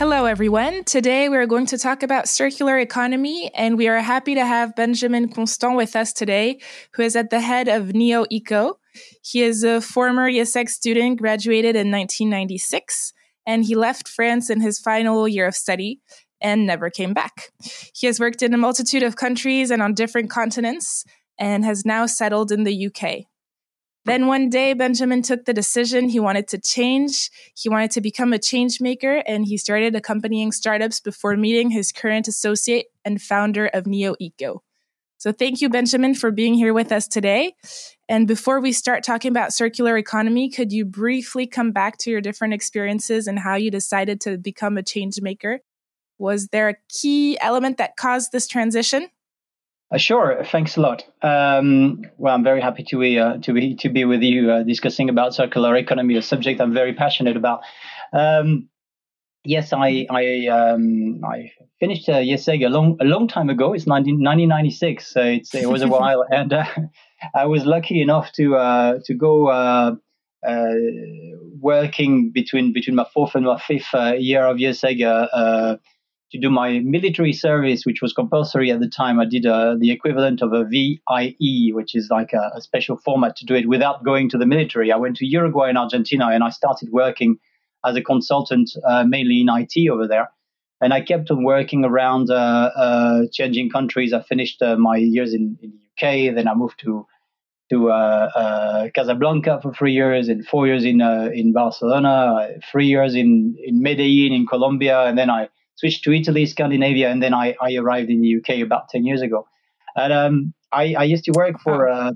Hello, everyone. Today we are going to talk about circular economy, and we are happy to have Benjamin Constant with us today, who is at the head of Neo Eco. He is a former IÉSEG student, graduated in 1996, and he left France in his final year of study and never came back. He has worked in a multitude of countries and on different continents, and has now settled in the UK. Then one day, Benjamin took the decision he wanted to change. He wanted to become a change maker, and he started accompanying startups before meeting his current associate and founder of Neo Eco. So thank you, Benjamin, for being here with us today. And before we start talking about circular economy, could you briefly come back to your different experiences and how you decided to become a change maker? Was there a key element that caused this transition? Uh, sure, thanks a lot. Um, well, I'm very happy to be uh, to be to be with you uh, discussing about circular economy, a subject I'm very passionate about. Um, yes, I I um, I finished uh, IÉSEG a long a long time ago. It's 19, 1996, so it's, it was a while, and uh, I was lucky enough to uh, to go. Uh, uh, working between between my fourth and my fifth uh, year of IÉSEG uh, to do my military service, which was compulsory at the time, I did uh, the equivalent of a VIE, which is like a, a, special format to do it without going to the military. I went to Uruguay and Argentina, and I started working as a consultant, uh, mainly in IT over there. And I kept on working around uh, uh changing countries. I finished uh, my years in, in, the UK, then I moved to to Casablanca for three years, and four years in in Barcelona, three years in in Medellin in Colombia, and then I switched to Italy, Scandinavia, and then I, I arrived in the UK about 10 years ago. And um, I, I, used to work for uh,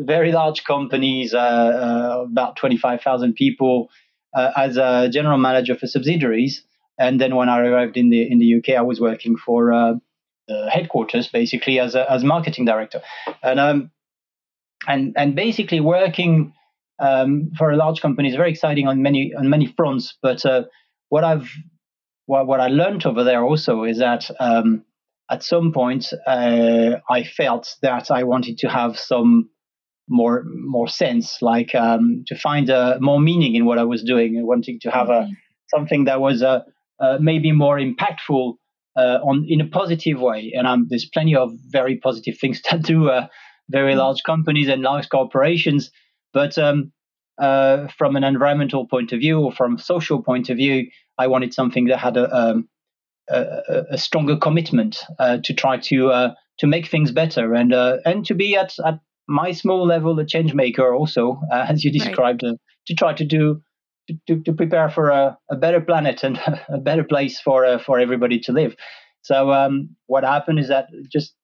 very large companies, uh, uh, about 25,000 people, uh, as a general manager for subsidiaries. And then when I arrived in the in the UK, I was working for uh, headquarters, basically as a, as marketing director, and um, and and basically working um, for a large company is very exciting on many on many fronts. But uh, what I've what, what I learned over there also is that um, at some point uh, I felt that I wanted to have some more more sense, like um, to find uh, more meaning in what I was doing, and wanting to have a mm-hmm. something that was uh, uh, maybe more impactful uh, on in a positive way. And um, there's plenty of very positive things to do uh, very mm-hmm. large companies and large corporations, but um, uh, from an environmental point of view or from a social point of view, I wanted something that had a, um, a, a stronger commitment uh, to try to uh, to make things better and uh, and to be at, at my small level a change maker also, uh, as you described, right. Uh, to try to do to, to prepare for a, a better planet and a better place for uh, for everybody to live. So um, what happened is that just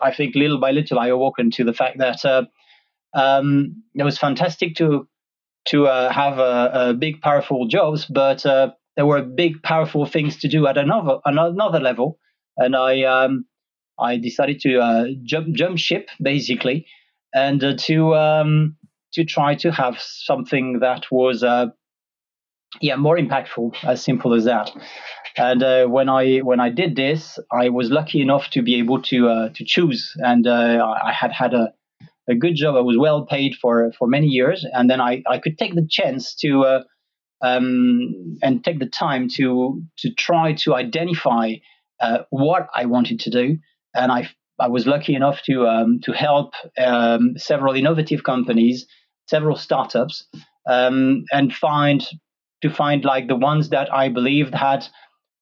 I think little by little I awoken to the fact that um, it was fantastic to to uh, have a, a, big, powerful jobs, but uh, there were big, powerful things to do at another another level, and I um, I decided to uh, jump jump ship basically, and uh, to um, to try to have something that was uh, yeah more impactful, as simple as that. And uh, when I when I did this, I was lucky enough to be able to to choose, and I had had a a good job. I was well paid for for many years, and then I I could take the chance to uh, um, and take the time to to try to identify uh, what I wanted to do, and I I was lucky enough to um, to help um, several innovative companies, several startups, um, and find to find like the ones that I believed had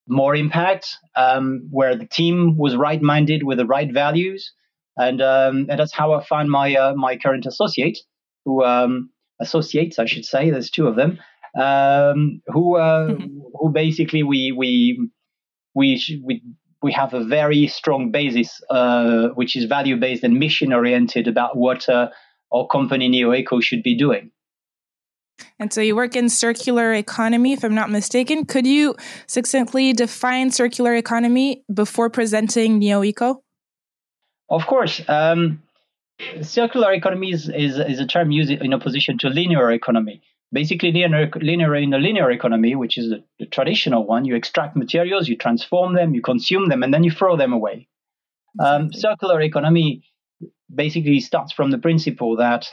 more impact, um, where the team was right-minded with the right values, and um, and that's how I found my uh, my current associate, who associates I should say. There's two of them um, who uh, mm-hmm. who basically we we we we we have a very strong basis, uh, which is value based and mission oriented about what uh, our company NeoEco should be doing. And so you work in circular economy, if I'm not mistaken. Could you succinctly define circular economy before presenting NeoEco? Of course. Um, circular economy is, is, is, a term used in opposition to linear economy. Basically, linear, linear in a linear economy, which is the, the, traditional one, you extract materials, you transform them, you consume them, and then you throw them away. Um, circular economy basically starts from the principle that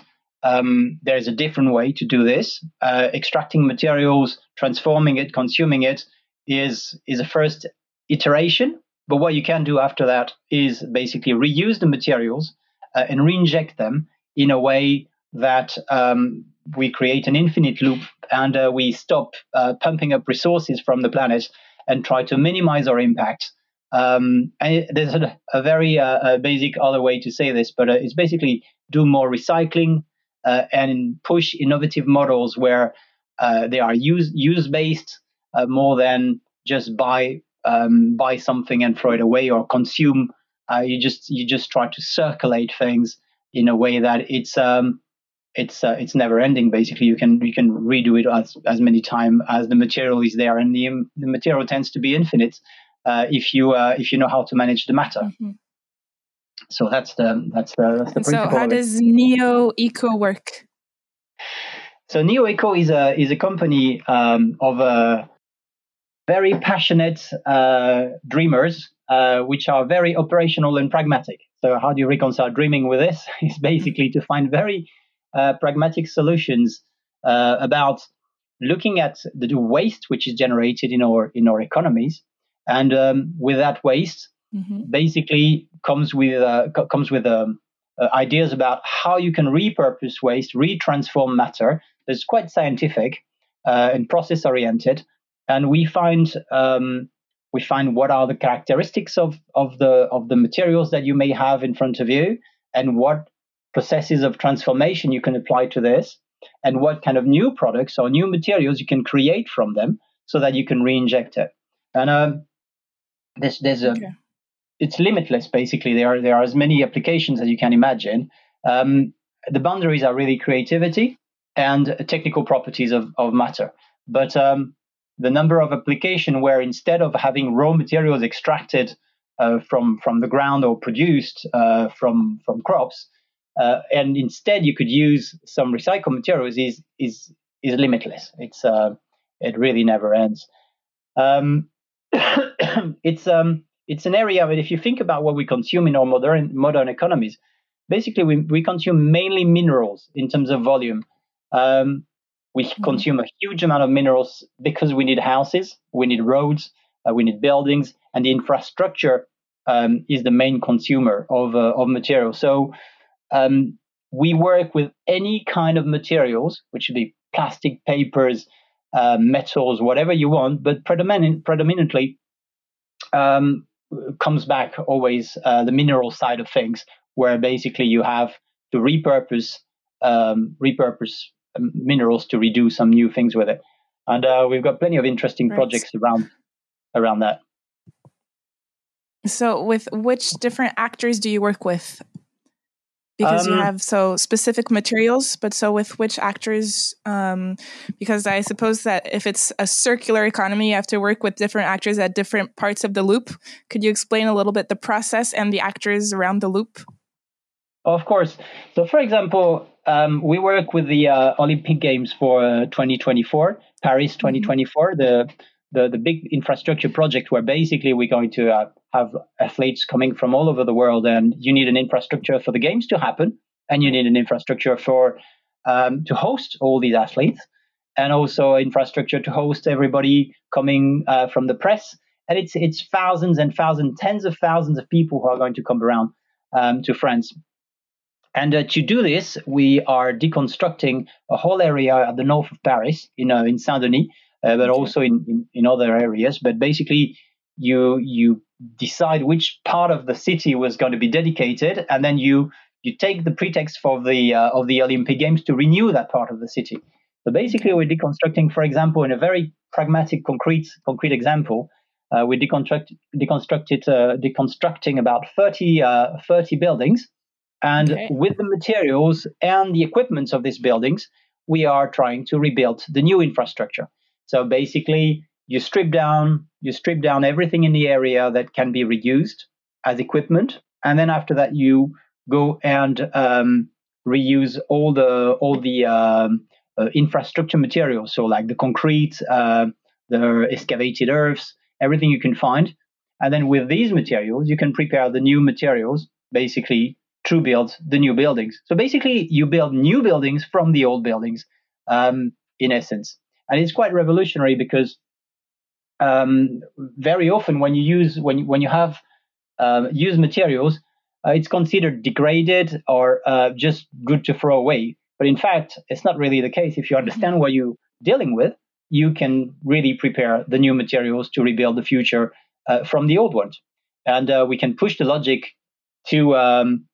um, there's a different way to do this. Uh, extracting materials, transforming it, consuming it is is a first iteration. But what you can do after that is basically reuse the materials uh, and reinject them in a way that um, we create an infinite loop and uh, we stop uh, pumping up resources from the planet and try to minimize our impact. Um, and there's a, a very uh, a basic other way to say this, but uh, it's basically do more recycling, uh, and push innovative models where uh, they are use use based more than just buy um, buy something and throw it away or consume. Uh, you just you just try to circulate things in a way that it's um, it's uh, it's never ending. Basically, you can you can redo it as as many times as the material is there, and the the material tends to be infinite uh, if you if you know how to manage the matter. Mm-hmm. So that's the that's the that's the So how does Neo Eco work? So Neo Eco is a is a company um, of uh, very passionate uh, dreamers, uh, which are very operational and pragmatic. So how do you reconcile dreaming with this? Is basically to find very uh, pragmatic solutions uh, about looking at the waste which is generated in our in our economies, and um, with that waste, mm-hmm. basically comes with uh, comes with um, uh, ideas about how you can repurpose waste, retransform matter. That's quite scientific uh, and process oriented, and we find um, we find what are the characteristics of of the of the materials that you may have in front of you, and what processes of transformation you can apply to this, and what kind of new products or new materials you can create from them, so that you can re-inject it. And um, there's there's a okay it's limitless. Basically, there are there are as many applications as you can imagine. Um, the boundaries are really creativity and technical properties of, of matter. But um, the number of application where instead of having raw materials extracted uh, from from the ground or produced uh, from from crops, uh, and instead you could use some recycled materials is is is limitless. It's uh, it really never ends. Um, it's um, it's an area that if you think about what we consume in our modern modern economies, basically we, we consume mainly minerals in terms of volume. Um, we mm-hmm. consume a huge amount of minerals because we need houses, we need roads, uh, we need buildings, and the infrastructure um, is the main consumer of uh, of materials. So um, we work with any kind of materials, which would be plastic, papers, uh, metals, whatever you want, but predominant, predominantly um, comes back always uh, the mineral side of things, where basically you have to repurpose um, repurpose minerals to redo some new things with it. And uh, we've got plenty of interesting right. projects around around that. So, with which different actors do you work with? because um, you have so specific materials but so with which actors um, because i suppose that if it's a circular economy you have to work with different actors at different parts of the loop could you explain a little bit the process and the actors around the loop of course so for example um, we work with the uh, olympic games for uh, 2024 paris 2024 mm-hmm. the the, the big infrastructure project where basically we're going to uh, have athletes coming from all over the world, and you need an infrastructure for the games to happen, and you need an infrastructure for um, to host all these athletes, and also infrastructure to host everybody coming uh, from the press. And it's it's thousands and thousands, tens of thousands of people who are going to come around um, to France. And uh, to do this, we are deconstructing a whole area at the north of Paris, in uh, in Saint Denis, uh, but okay. also in, in, in other areas. But basically, you you decide which part of the city was going to be dedicated, and then you you take the pretext for the uh, of the Olympic Games to renew that part of the city. So basically, we're deconstructing, for example, in a very pragmatic, concrete concrete example, uh, we deconstruct deconstructed uh, deconstructing about 30, uh, 30 buildings, and okay. with the materials and the equipment of these buildings, we are trying to rebuild the new infrastructure. So basically, you strip down you strip down everything in the area that can be reused as equipment, and then after that you go and um, reuse all the all the um, uh, infrastructure materials, so like the concrete, uh, the excavated earths, everything you can find, and then with these materials you can prepare the new materials, basically to build the new buildings. So basically, you build new buildings from the old buildings, um, in essence, and it's quite revolutionary because um, very often when you use when when you have uh, used materials, uh, it's considered degraded or uh, just good to throw away. But in fact, it's not really the case. If you understand what you're dealing with, you can really prepare the new materials to rebuild the future uh, from the old ones. And uh, we can push the logic to um,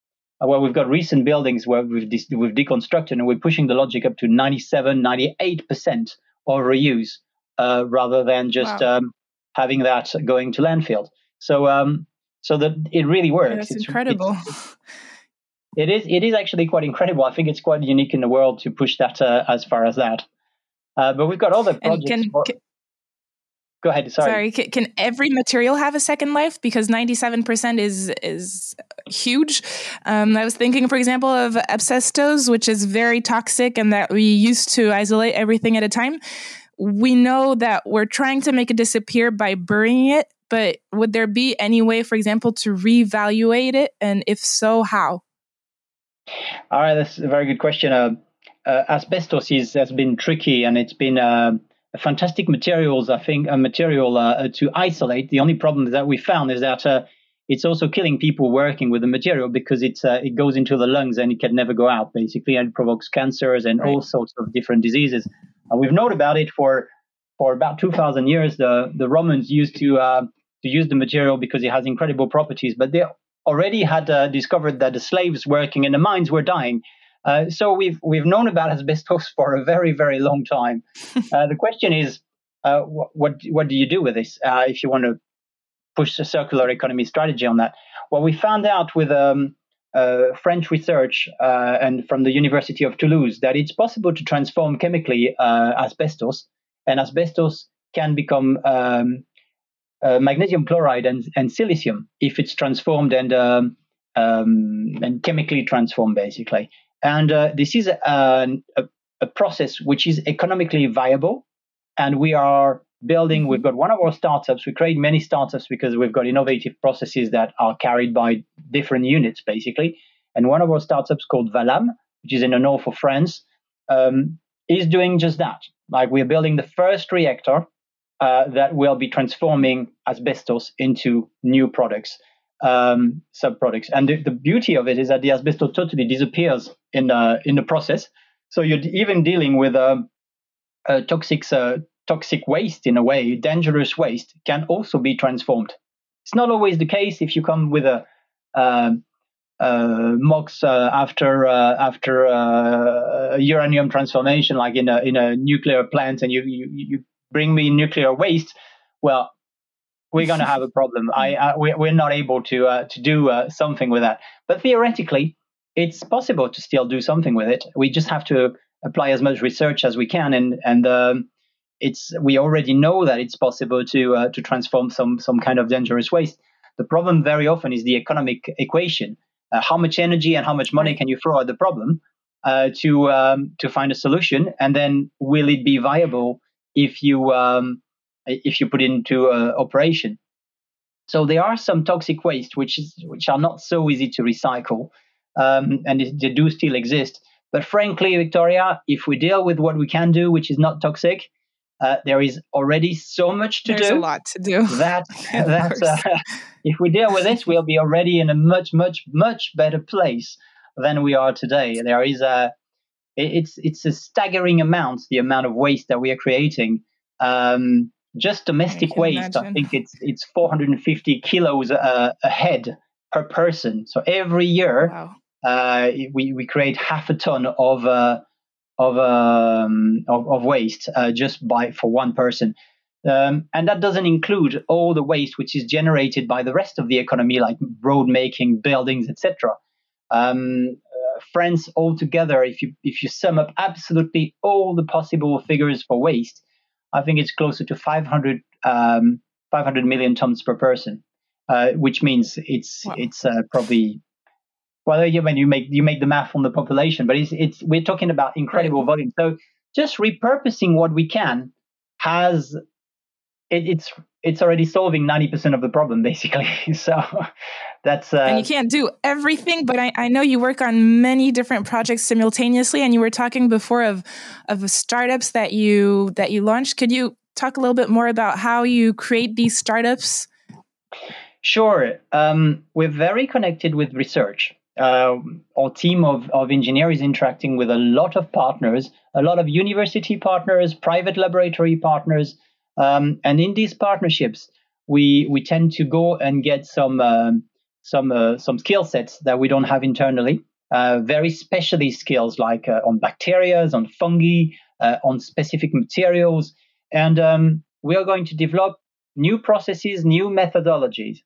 well, we've got recent buildings where we've, de- we've deconstructed and we're pushing the logic up to 97, 98% of reuse uh, rather than just wow. um, having that going to landfill. So, um, so that it really works. That's it's incredible. It's, it is. It is actually quite incredible. I think it's quite unique in the world to push that uh, as far as that. Uh, but we've got other projects. Can, for, can, go ahead. Sorry. Sorry. Can, can, every material have a second life? Because ninety-seven percent is is huge. Um, I was thinking, for example, of asbestos, which is very toxic, and that we used to isolate everything at a time we know that we're trying to make it disappear by burying it, but would there be any way, for example, to reevaluate it? And if so, how? All right, that's a very good question. Uh, uh, asbestos is, has been tricky and it's been uh, fantastic materials, I think, a material uh, to isolate. The only problem that we found is that uh, it's also killing people working with the material because it's uh, it goes into the lungs and it can never go out basically and it provokes cancers and right. all sorts of different diseases uh, we've known about it for for about 2,000 years. The the Romans used to uh, to use the material because it has incredible properties, but they already had uh, discovered that the slaves working in the mines were dying. Uh, so we've we've known about asbestos for a very very long time. Uh, the question is, uh, what, what what do you do with this if you want to push a circular economy strategy on that? Well, we found out with um, uh, French research uh, and from the University of Toulouse that it's possible to transform chemically uh, asbestos, and asbestos can become um, uh, magnesium chloride and, and, silicium if it's transformed and um, um, and chemically transformed, basically. And uh, this is a, a, process which is economically viable, and we are building. We've got one of our startups. We create many startups because we've got innovative processes that are carried by different units, basically. And one of our startups called Valam, which is in the north of France, um, is doing just that. Like we're building the first reactor uh, that will be transforming asbestos into new products, um, sub products. And the, the, beauty of it is that the asbestos totally disappears in the in the process. So you're even dealing with a, a toxic uh, toxic waste in a way, dangerous waste, can also be transformed. It's not always the case if you come with a uh, uh, MOX uh, after uh, after uh, uranium transformation, like in a in a nuclear plant, and you you, you bring me nuclear waste. Well, we're going to have a problem. I, I we're not able to uh, to do uh, something with that. But theoretically, it's possible to still do something with it. We just have to apply as much research as we can, and and um, it's we already know that it's possible to uh, to transform some some kind of dangerous waste. The problem very often is the economic equation. Uh, how much energy and how much money can you throw at the problem uh, to um, to find a solution, and then will it be viable if you um, if you put it into uh, operation? So there are some toxic waste which is which are not so easy to recycle, um, and they do still exist. But frankly, Victoria, if we deal with what we can do, which is not toxic, uh, there is already so much to There's do. a lot to do. That, that uh, if we deal with this, we'll be already in a much, much, much better place than we are today. There is a, it's it's a staggering amount the amount of waste that we are creating. Um, just domestic waste, imagine. I think it's it's 450 kilos uh, a head per person. So every year, wow. uh, we we create half a ton of uh, of um, of, of, waste uh, just by for one person. Um, and that doesn't include all the waste which is generated by the rest of the economy, like road making, buildings, etc. Um, France altogether, if you if you sum up absolutely all the possible figures for waste, I think it's closer to 500 um, 500 million tons per person, uh, which means it's wow. it's uh, probably well, you, when you make you make the math on the population, but it's it's we're talking about incredible right. volume. So just repurposing what we can has it, it's it's already solving 90% of the problem basically so that's uh, and you can't do everything but I, I know you work on many different projects simultaneously and you were talking before of of startups that you that you launched. Could you talk a little bit more about how you create these startups? Sure. Um, we're very connected with research. Uh, our team of, of engineers interacting with a lot of partners, a lot of university partners, private laboratory partners, um, and in these partnerships, we we tend to go and get some um, some uh, some skill sets that we don't have internally. Uh, very specialist skills like uh, on bacteria, on fungi, uh, on specific materials, and um, we are going to develop new processes, new methodologies.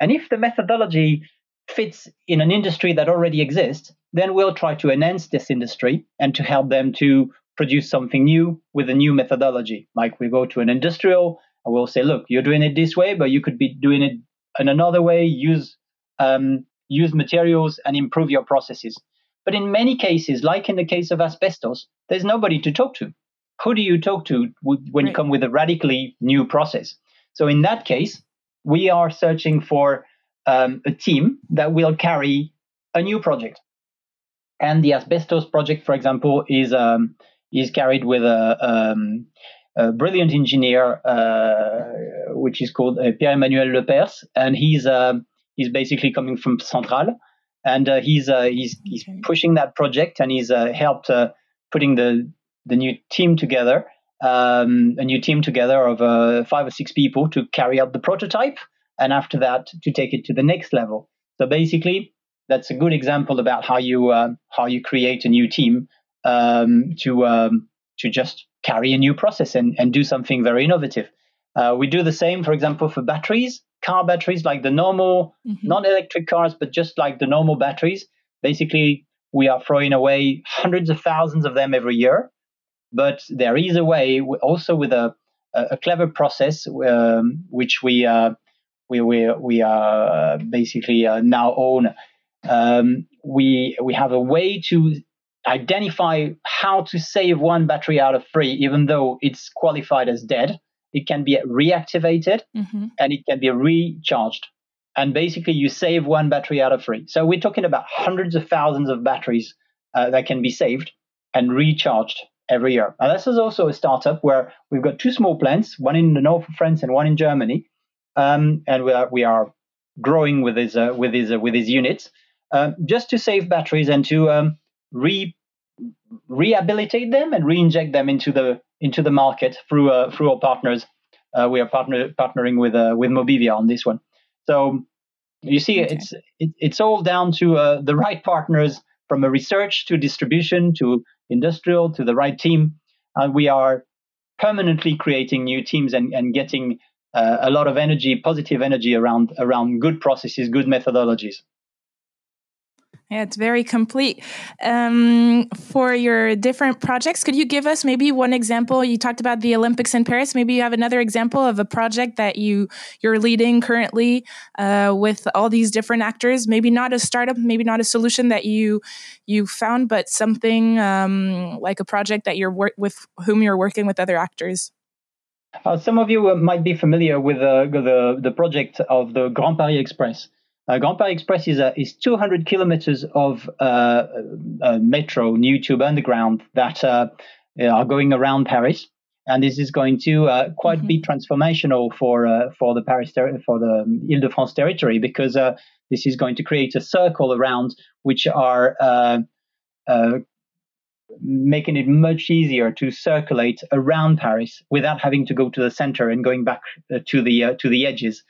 And if the methodology fits in an industry that already exists, then we'll try to enhance this industry and to help them to produce something new with a new methodology. Like we go to an industrial and we'll say, look, you're doing it this way, but you could be doing it in another way, use um, use materials and improve your processes. But in many cases, like in the case of asbestos, there's nobody to talk to. Who do you talk to when you come with a radically new process? So in that case, we are searching for um, a team that will carry a new project. And the asbestos project, for example, is um, is carried with a, um, a brilliant engineer, uh, which is called uh, Pierre-Emmanuel Lepers, and he's uh, he's basically coming from Centrale, and uh, he's uh, he's he's pushing that project, and he's uh, helped putting the the new team together, um, a new team together of five or six people to carry out the prototype and after that to take it to the next level. So basically, that's a good example about how you uh, how you create a new team um, to um, to just carry a new process and, and do something very innovative. Uh, we do the same, for example, for batteries, car batteries, like the normal, mm-hmm. non-electric cars, but just like the normal batteries. Basically, we are throwing away hundreds of thousands of them every year. But there is a way, also with a, a clever process, um, which we uh, we we we are basically uh, now own. Um, we we have a way to identify how to save one battery out of three, even though it's qualified as dead. It can be reactivated mm-hmm. and it can be recharged. And basically, you save one battery out of three. So we're talking about hundreds of thousands of batteries uh, that can be saved and recharged every year. And this is also a startup where we've got two small plants, one in the north of France and one in Germany um, and we are, we are growing with his uh, with his uh, with his units uh, just to save batteries and to um, re rehabilitate them and re-inject them into the into the market through uh, through our partners. Uh, we are partner, partnering with uh, with Mobivia on this one. So you see, okay. it's it, it's all down to the right partners from a research to distribution to industrial to the right team. And we are permanently creating new teams and, and getting uh, a lot of energy, positive energy around around good processes, good methodologies. Yeah, it's very complete. Um, for your different projects, could you give us maybe one example? You talked about the Olympics in Paris. Maybe you have another example of a project that you you're leading currently uh, with all these different actors. Maybe not a startup, maybe not a solution that you you found, but something um, like a project that you're wor- with whom you're working with other actors. Uh, some of you uh, might be familiar with uh, the, the project of the Grand Paris Express. Uh, Grand Paris Express is, is 200 kilometers of uh, uh, metro, new tube underground that are going around Paris. And this is going to quite mm-hmm. be transformational for for the Paris ter- for the Ile-de-France territory because this is going to create a circle around which are making it much easier to circulate around Paris without having to go to the center and going back uh, to the uh, to the edges.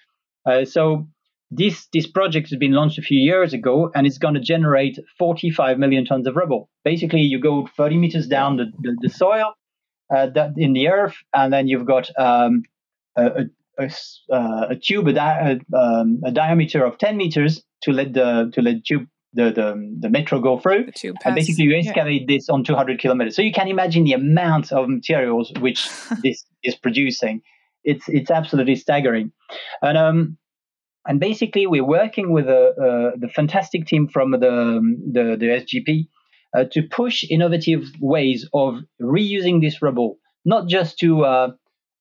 Uh, so this this project has been launched a few years ago, and it's going to generate 45 million tons of rubble. Basically, you go 30 meters down the, the, the soil uh, in the earth, and then you've got um, a, a, a, a, tube, a, di- um, a, diameter of 10 meters to let the to let tube the, the, the metro go through. And basically, you excavate yeah. this on 200 kilometers. So you can imagine the amount of materials which this is producing. It's it's absolutely staggering. And um, and basically, we're working with a, uh, the fantastic team from the the, the SGP uh, to push innovative ways of reusing this rubble, not just to uh,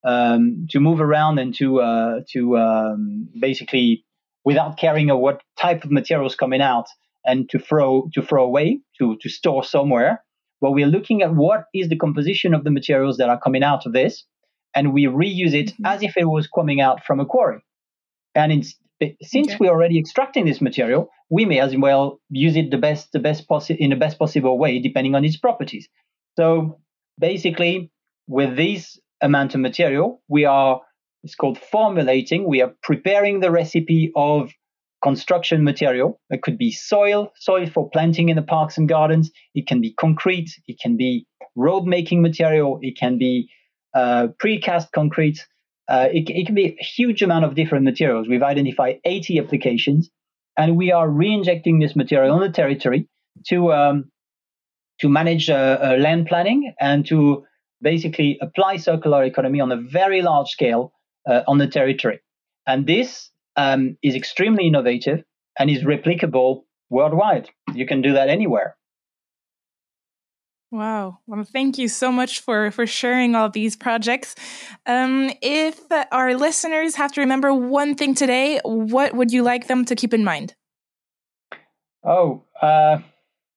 um, to move around and to uh, to um, basically without caring of what type of materials coming out and to throw to throw away to to store somewhere. But we're looking at what is the composition of the materials that are coming out of this, and we reuse it mm-hmm. as if it was coming out from a quarry. And in, since okay. we're already extracting this material, we may as well use it the best the best possi- in the best possible way, depending on its properties. So basically, with this amount of material, we are it's called formulating. We are preparing the recipe of construction material. It could be soil, soil for planting in the parks and gardens. It can be concrete. It can be road making material. It can be uh, precast concrete. Uh, it, it, can be a huge amount of different materials. We've identified 80 applications, and we are re-injecting this material on the territory to um, to manage uh, uh land planning and to basically apply circular economy on a very large scale uh, on the territory. And this um, is extremely innovative and is replicable worldwide. You can do that anywhere. Wow. Well, thank you so much for, for sharing all these projects. Um, if our listeners have to remember one thing today, what would you like them to keep in mind? Oh, uh,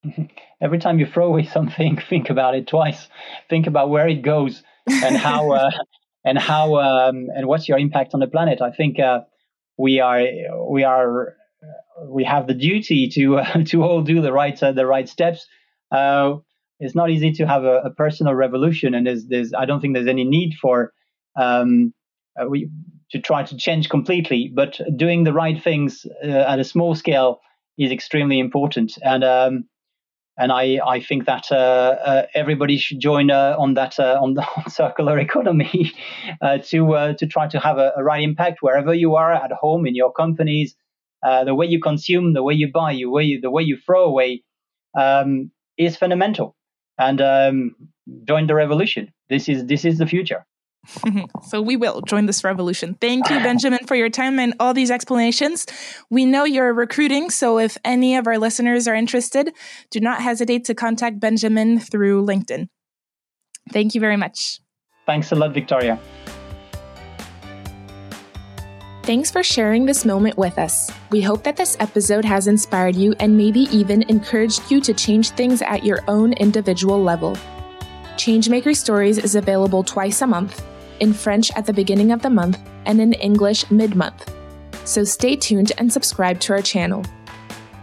every time you throw away something, think about it twice. Think about where it goes and how uh, and how um, and what's your impact on the planet. I think uh, we are we are we have the duty to uh, to all do the right uh, the right steps. Uh, it's not easy to have a, a, personal revolution, and there's there's I don't think there's any need for um, uh, we to try to change completely, but doing the right things at a small scale is extremely important. And um, and I, I think that uh, uh, everybody should join uh, on that uh, on the circular economy uh, to uh, to try to have a, a, right impact wherever you are at home in your companies. the way you consume, the way you buy, the way you, the way you throw away um, is fundamental. And um, join the revolution. This is this is the future. so we will join this revolution. Thank you, Benjamin, for your time and all these explanations. We know you're recruiting, so if any of our listeners are interested, do not hesitate to contact Benjamin through LinkedIn. Thank you very much. Thanks a lot, Victoria. Thanks for sharing this moment with us. We hope that this episode has inspired you and maybe even encouraged you to change things at your own individual level. Changemaker Stories is available twice a month, in French at the beginning of the month and in English mid month. So stay tuned and subscribe to our channel.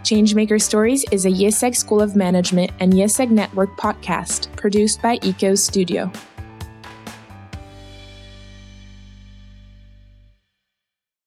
Changemaker Stories is a IÉSEG School of Management and IÉSEG Network podcast produced by ECO Studio.